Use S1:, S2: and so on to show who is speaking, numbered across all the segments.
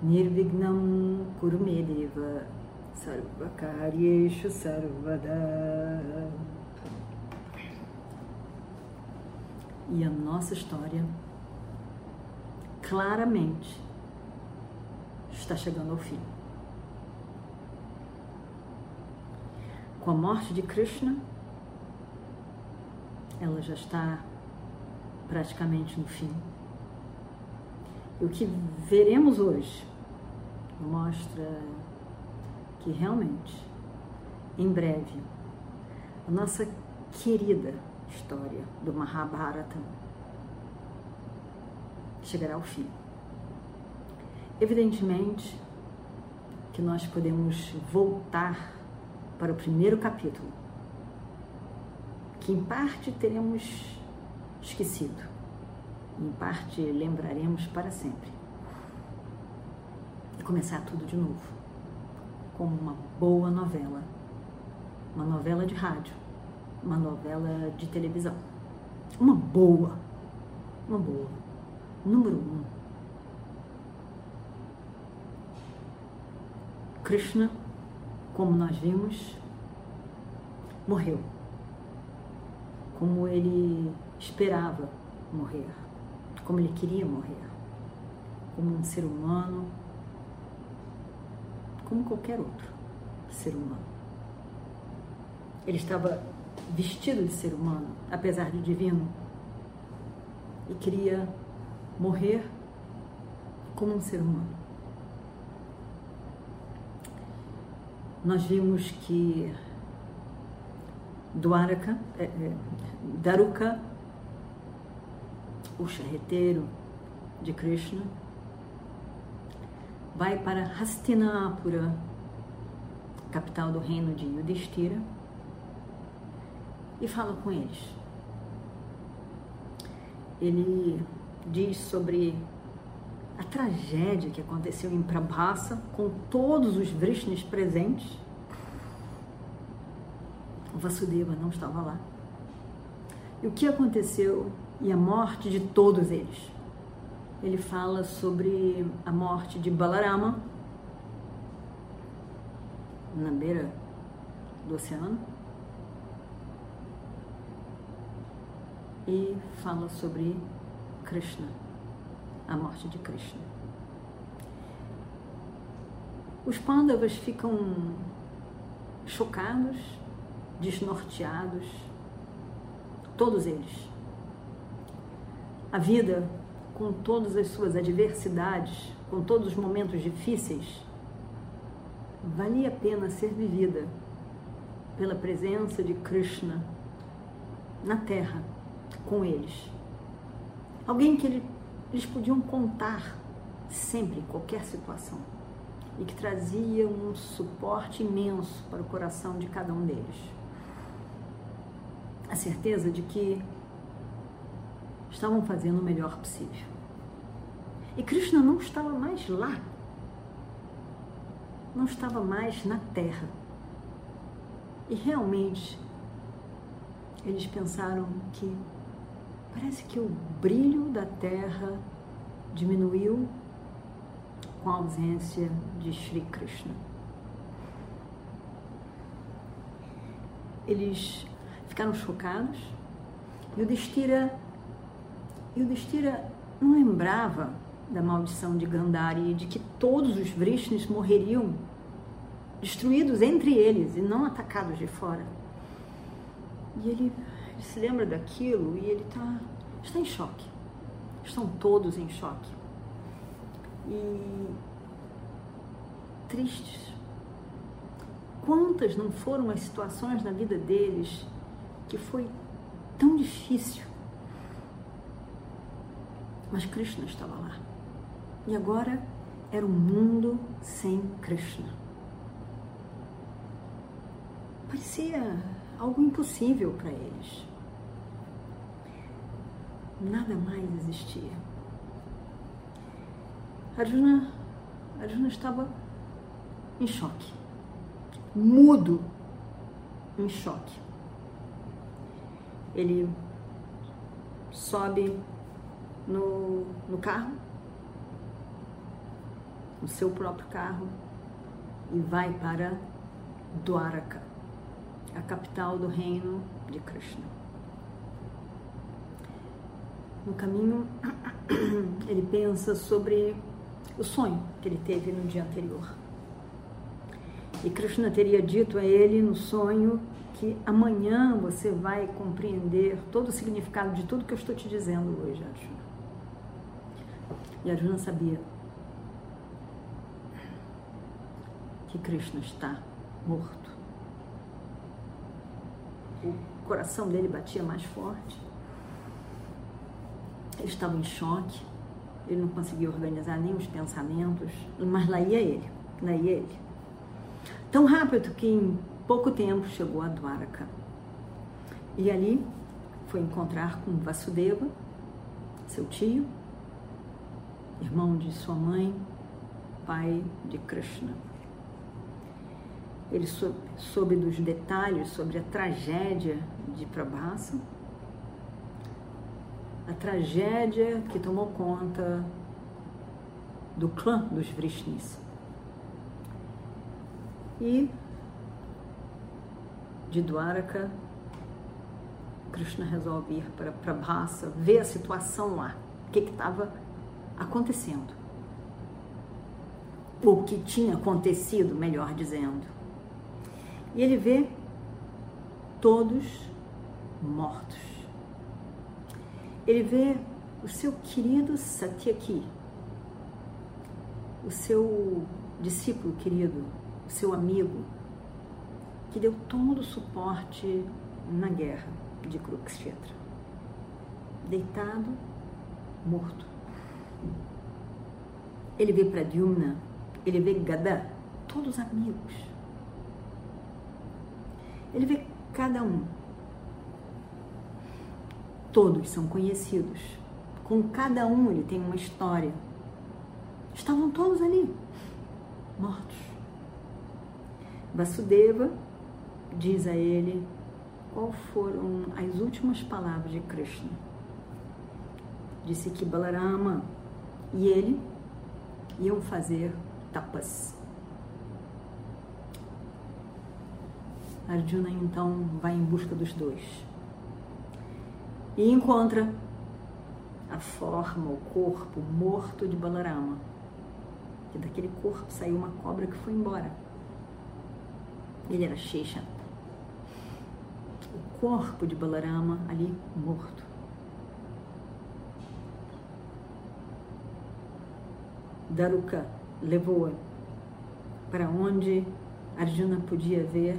S1: Nirvignam Kurumedeva Sarvakaryeshu Sarvada E a nossa história claramente está chegando ao fim. Com a morte de Krishna, ela já está praticamente no fim. O que veremos hoje mostra que realmente, em breve, a nossa querida história do Mahabharata chegará ao fim. Evidentemente que nós podemos voltar para o primeiro capítulo, que em parte teremos esquecido, em parte lembraremos para sempre. E começar tudo de novo, como uma boa novela, uma novela de rádio, uma novela de televisão. Uma boa, uma boa. Número um. Krishna, como nós vimos, morreu. Como ele esperava morrer, como ele queria morrer, como um ser humano, como qualquer outro ser humano. Ele estava vestido de ser humano, apesar de divino, e queria morrer como um ser humano. Nós vimos que Dwaraka, é, é, Daruka o charreteiro de Krishna, vai para Hastinapura, capital do reino de Yudhishthira, e fala com eles. Ele diz sobre a tragédia que aconteceu em Prabhasa com todos os Vrishnis presentes. O Vasudeva não estava lá. E o que aconteceu e a morte de todos eles. Ele fala sobre a morte de Balarama na beira do oceano e fala sobre Krishna, a morte de Krishna. Os Pandavas ficam chocados, desnorteados, todos eles a vida, com todas as suas adversidades, com todos os momentos difíceis, valia a pena ser vivida pela presença de Krishna na Terra com eles. Alguém que eles podiam contar sempre, em qualquer situação, e que trazia um suporte imenso para o coração de cada um deles. A certeza de que estavam fazendo o melhor possível. E Krishna não estava mais lá, não estava mais na terra. E realmente eles pensaram que parece que o brilho da terra diminuiu com a ausência de Sri Krishna. Eles ficaram chocados e o Destira o Destira não lembrava da maldição de Gandhari e de que todos os Vrishnis morreriam destruídos entre eles e não atacados de fora. E ele, ele se lembra daquilo e ele tá, está em choque. Estão todos em choque. E tristes. Quantas não foram as situações na vida deles que foi tão difícil mas Krishna estava lá. E agora era um mundo sem Krishna. Parecia algo impossível para eles. Nada mais existia. Arjuna, Arjuna estava em choque, mudo, em choque. Ele sobe no, no carro, no seu próprio carro, e vai para Dwaraka, a capital do reino de Krishna. No caminho, ele pensa sobre o sonho que ele teve no dia anterior. E Krishna teria dito a ele no sonho que amanhã você vai compreender todo o significado de tudo que eu estou te dizendo hoje, Arjuna. E Arjuna sabia que Krishna está morto. O coração dele batia mais forte. Ele estava em choque. Ele não conseguia organizar nem os pensamentos, mas lá ia ele, lá ia ele. Tão rápido que em pouco tempo chegou a Dwaraka. E ali foi encontrar com Vasudeva, seu tio, irmão de sua mãe, pai de Krishna. Ele soube, dos detalhes sobre a tragédia de Prabhasa, a tragédia que tomou conta do clã dos Vrishnis. E de Dwaraka, Krishna resolve ir para Prabhasa, ver a situação lá, o que estava acontecendo. O que tinha acontecido, melhor dizendo. E ele vê todos mortos. Ele vê o seu querido Satyaki, o seu discípulo querido, o seu amigo, que deu todo o suporte na guerra de Kurukshetra. Deitado, morto. Ele vê Pradyumna, ele vê Gada, todos amigos. Ele vê cada um. Todos são conhecidos. Com cada um ele tem uma história. Estavam todos ali, mortos. Vasudeva diz a ele qual foram as últimas palavras de Krishna. Disse que Balarama e ele iam fazer tapas. Arjuna então vai em busca dos dois e encontra a forma, o corpo morto de Balarama. Que daquele corpo saiu uma cobra que foi embora. Ele era Shesha o corpo de Balarama ali morto. Daruka levou-a para onde Arjuna podia ver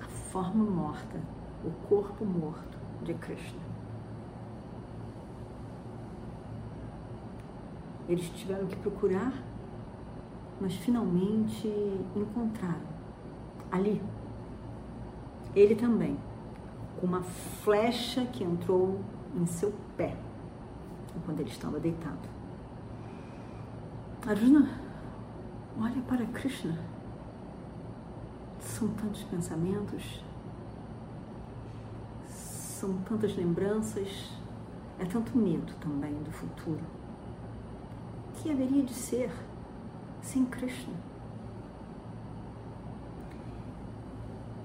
S1: a forma morta, o corpo morto de Krishna. Eles tiveram que procurar, mas finalmente encontraram ali ele também, com uma flecha que entrou em seu pé, quando ele estava deitado. Arjuna olha para Krishna. São tantos pensamentos, são tantas lembranças, é tanto medo também do futuro. O que haveria de ser sem Krishna?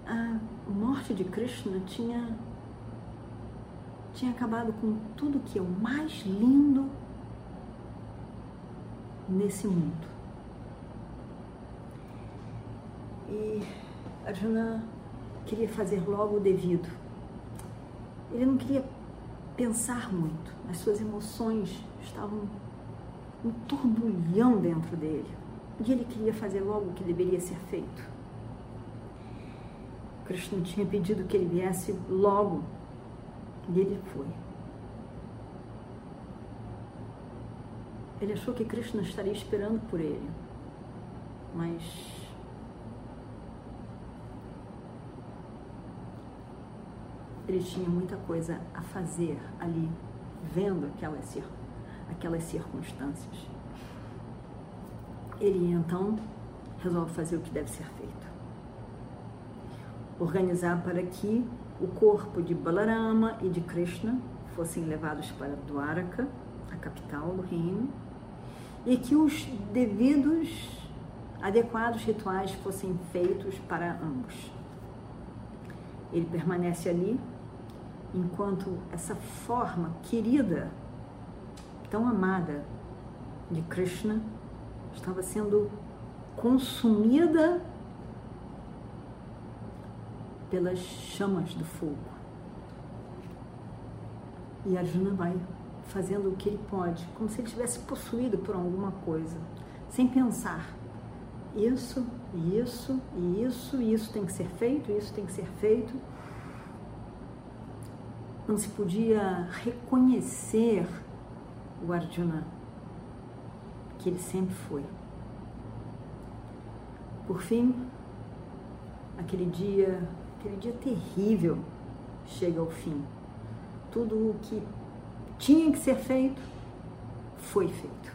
S1: A morte de Krishna tinha, tinha acabado com tudo que é o mais lindo nesse mundo. E Arjuna queria fazer logo o devido. Ele não queria pensar muito, as suas emoções estavam um turbulhão dentro dele. E ele queria fazer logo o que deveria ser feito. Krishna tinha pedido que ele viesse logo. E ele foi. Ele achou que Krishna estaria esperando por ele. Mas ele tinha muita coisa a fazer ali, vendo aquelas, aquelas circunstâncias. Ele então resolve fazer o que deve ser feito. Organizar para que o corpo de Balarama e de Krishna fossem levados para Dwaraka, a capital do reino, e que os devidos, adequados rituais fossem feitos para ambos. Ele permanece ali enquanto essa forma querida, tão amada de Krishna estava sendo consumida pelas chamas do fogo. E Arjuna vai fazendo o que ele pode, como se ele estivesse possuído por alguma coisa, sem pensar. Isso, isso, isso, isso tem que ser feito, isso tem que ser feito. Não se podia reconhecer o Arjuna que ele sempre foi. Por fim, aquele dia Aquele dia terrível chega ao fim. Tudo o que tinha que ser feito foi feito.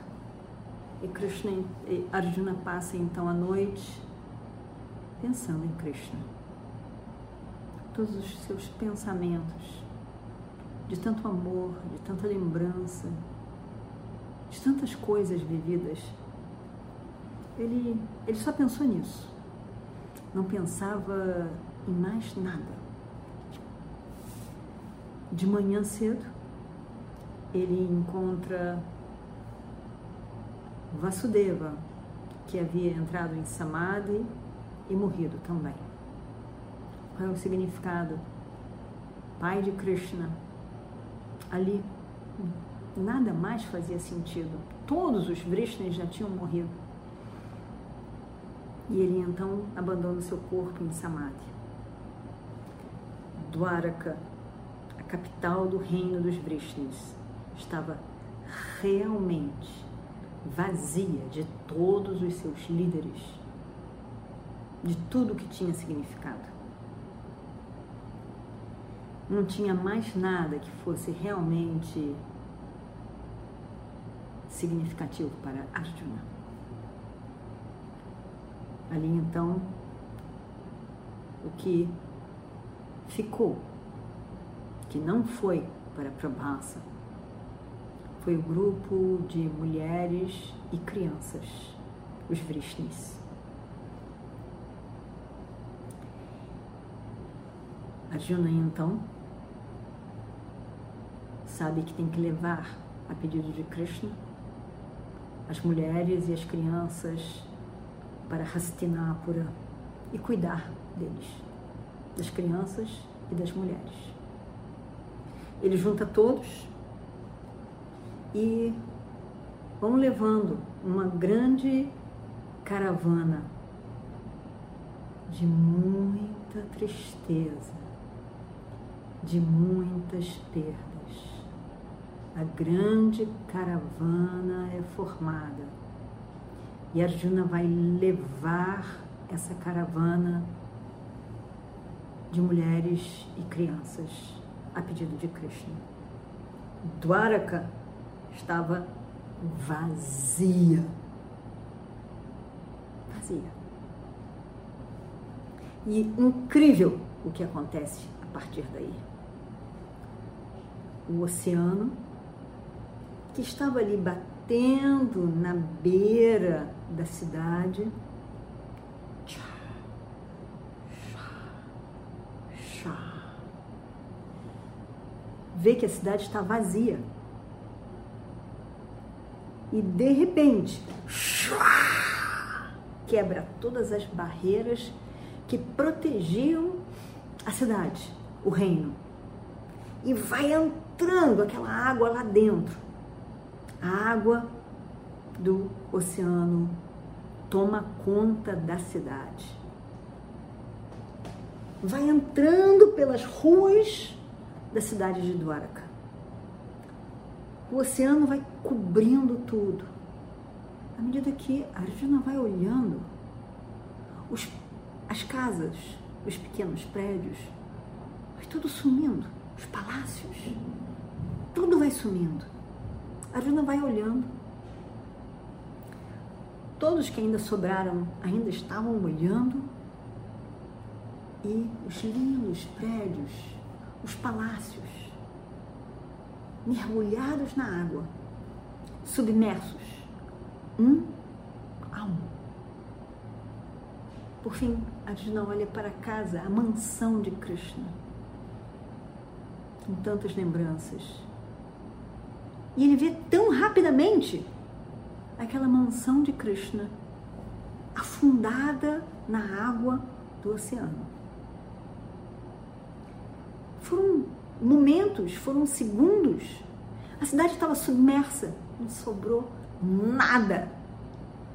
S1: E Krishna e Arjuna passa então a noite pensando em Krishna. Todos os seus pensamentos de tanto amor, de tanta lembrança, de tantas coisas vividas. Ele, ele só pensou nisso. Não pensava e mais nada. De manhã cedo, ele encontra Vasudeva, que havia entrado em Samadhi e morrido também. Qual é o significado? Pai de Krishna. Ali nada mais fazia sentido. Todos os Vrishnas já tinham morrido. E ele então abandona seu corpo em Samadhi. Dwaraka, a capital do reino dos Vrishnis, estava realmente vazia de todos os seus líderes, de tudo que tinha significado. Não tinha mais nada que fosse realmente significativo para Arjuna. Ali então, o que ficou, que não foi para Prabhasa, foi o grupo de mulheres e crianças, os Vrishnis. Arjuna então sabe que tem que levar, a pedido de Krishna, as mulheres e as crianças para Hastinapura e cuidar deles das crianças e das mulheres. Ele junta todos e vão levando uma grande caravana de muita tristeza, de muitas perdas. A grande caravana é formada e Arjuna vai levar essa caravana de mulheres e crianças a pedido de Krishna. Dwaraka estava vazia. Vazia. E incrível o que acontece a partir daí. O oceano, que estava ali batendo na beira da cidade, vê que a cidade está vazia. E de repente, quebra todas as barreiras que protegiam a cidade, o reino. E vai entrando aquela água lá dentro. A água do oceano toma conta da cidade. Vai entrando pelas ruas da cidade de Dwaraka. O oceano vai cobrindo tudo. À medida que Arjuna vai olhando, os, as casas, os pequenos prédios, vai tudo sumindo, os palácios, tudo vai sumindo. A Arjuna vai olhando. Todos que ainda sobraram ainda estavam olhando e os lindos prédios, os palácios, mergulhados na água, submersos, um a um. Por fim, Arjuna olha para casa, a mansão de Krishna, com tantas lembranças. E ele vê tão rapidamente aquela mansão de Krishna afundada na água do oceano. Foram momentos, foram segundos. A cidade estava submersa, não sobrou nada.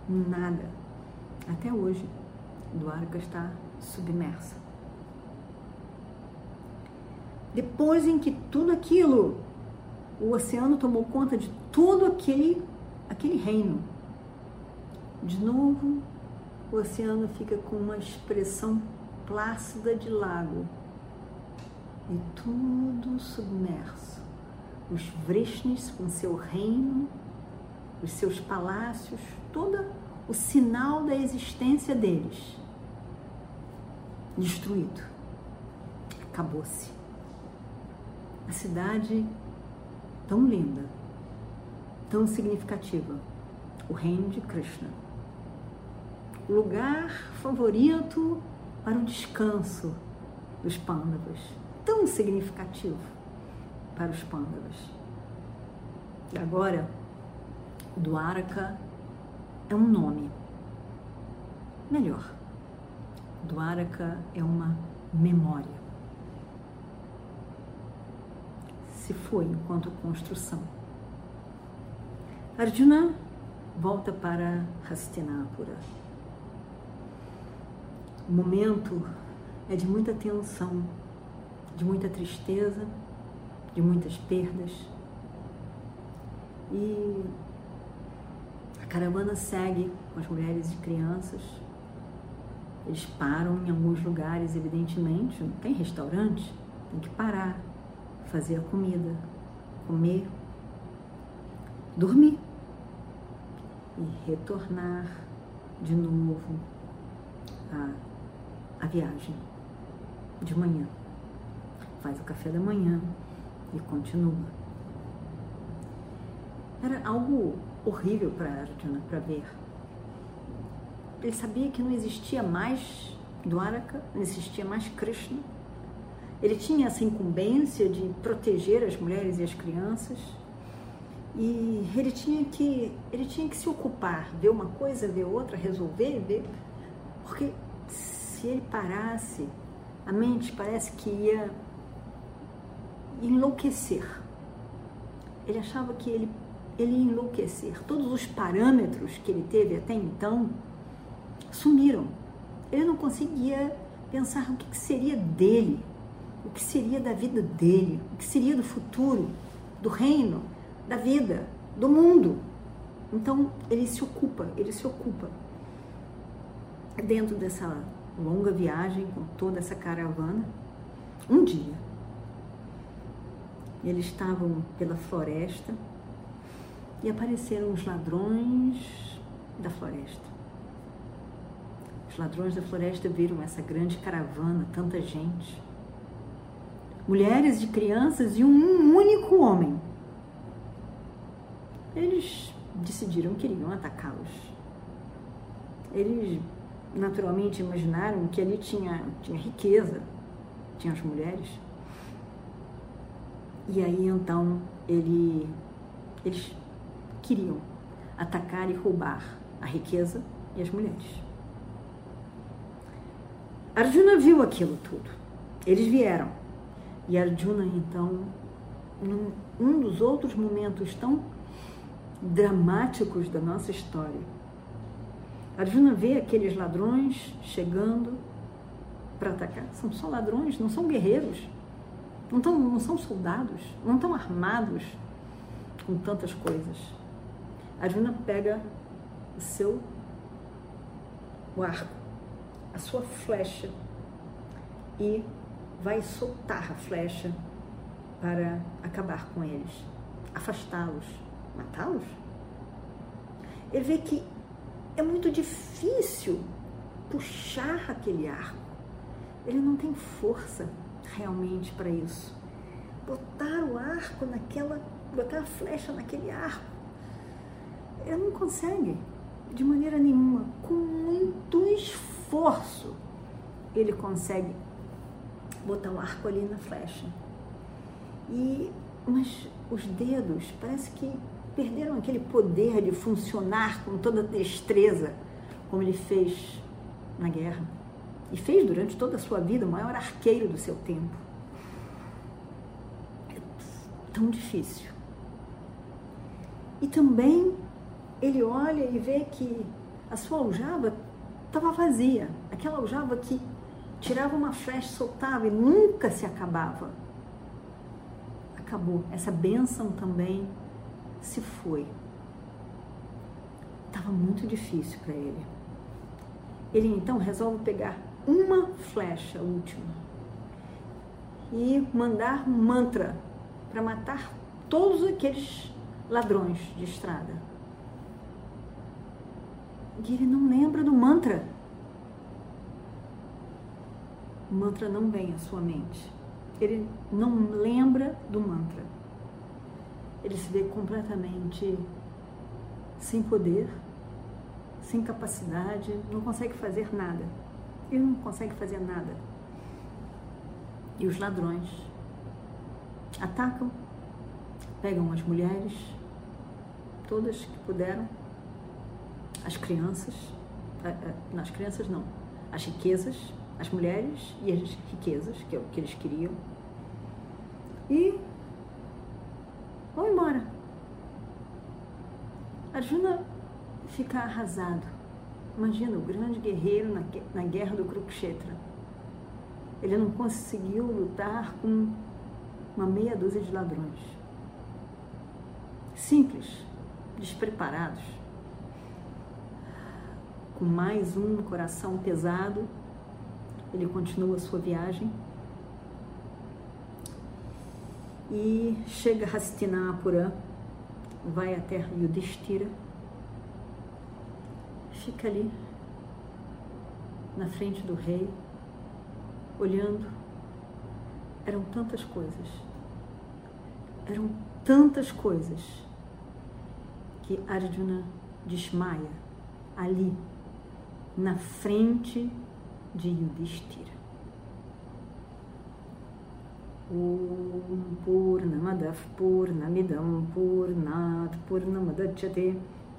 S1: Nada. Até hoje, Dwarka está submersa. Depois em que tudo aquilo, o oceano tomou conta de todo aquele, aquele reino, de novo o oceano fica com uma expressão plácida de lago e tudo submerso. Os Vrishnis com seu reino, os seus palácios, todo o sinal da existência deles destruído. Acabou-se. A cidade tão linda, tão significativa, o reino de Krishna. O lugar favorito para o descanso dos Pandavas tão significativo para os pândavas. E agora, Dwaraka é um nome. Melhor, Dwaraka é uma memória. Se foi enquanto construção. Arjuna volta para Hastinapura. O momento é de muita tensão de muita tristeza, de muitas perdas. E a caravana segue com as mulheres e crianças. Eles param em alguns lugares, evidentemente, não tem restaurante, tem que parar, fazer a comida, comer, dormir e retornar de novo à, à viagem de manhã faz o café da manhã e continua. Era algo horrível para Arjuna para ver. Ele sabia que não existia mais Dwaraka, não existia mais Krishna. Ele tinha essa incumbência de proteger as mulheres e as crianças. E ele tinha que, ele tinha que se ocupar, ver uma coisa, ver outra, resolver, ver. Porque se ele parasse, a mente parece que ia enlouquecer. Ele achava que ele, ele ia enlouquecer. Todos os parâmetros que ele teve até então sumiram. Ele não conseguia pensar o que seria dele, o que seria da vida dele, o que seria do futuro, do reino, da vida, do mundo. Então ele se ocupa, ele se ocupa dentro dessa longa viagem com toda essa caravana. Um dia, eles estavam pela floresta e apareceram os ladrões da floresta. Os ladrões da floresta viram essa grande caravana, tanta gente. Mulheres e crianças e um único homem. Eles decidiram que iriam atacá-los. Eles naturalmente imaginaram que ali tinha, tinha riqueza, tinha as mulheres. E aí então ele, eles queriam atacar e roubar a riqueza e as mulheres. Arjuna viu aquilo tudo. Eles vieram. E Arjuna, então, num um dos outros momentos tão dramáticos da nossa história, Arjuna vê aqueles ladrões chegando para atacar. São só ladrões, não são guerreiros não, tão, não são soldados, não estão armados. com tantas coisas. Arjuna pega o seu o arco, a sua flecha e vai soltar a flecha para acabar com eles, afastá-los, matá-los. Ele vê que é muito difícil puxar aquele arco. Ele não tem força realmente para isso. Botar o arco naquela, botar a flecha naquele arco, ele não consegue de maneira nenhuma. Com muito esforço, ele consegue botar o arco ali na flecha. E mas os dedos parece que perderam aquele poder de funcionar com toda destreza, como ele fez na guerra. E fez durante toda a sua vida, o maior arqueiro do seu tempo. É tão difícil. E também ele olha e vê que a sua aljava estava vazia. Aquela aljava que tirava uma flecha, soltava e nunca se acabava. Acabou. Essa bênção também se foi. Estava muito difícil para ele. Ele então resolve pegar uma flecha última e mandar mantra para matar todos aqueles ladrões de estrada. E ele não lembra do mantra. O mantra não vem à sua mente. Ele não lembra do mantra ele se vê completamente sem poder, sem capacidade, não consegue fazer nada. Ele não consegue fazer nada. E os ladrões atacam, pegam as mulheres, todas que puderam, as crianças, nas crianças não, as riquezas, as mulheres e as riquezas, que é o que eles queriam. E Vão embora. Arjuna fica arrasado. Imagina o grande guerreiro na, na guerra do Kurukshetra. Ele não conseguiu lutar com uma meia dúzia de ladrões. Simples, despreparados. Com mais um coração pesado, ele continua a sua viagem e chega a Hastinapura, vai até Yudhishthira, fica ali, na frente do rei, olhando. Eram tantas coisas. Eram tantas coisas que Arjuna desmaia ali, na frente de Yudhishthira. Om Purnamadav Purnamidam Purnat Purnamadachyate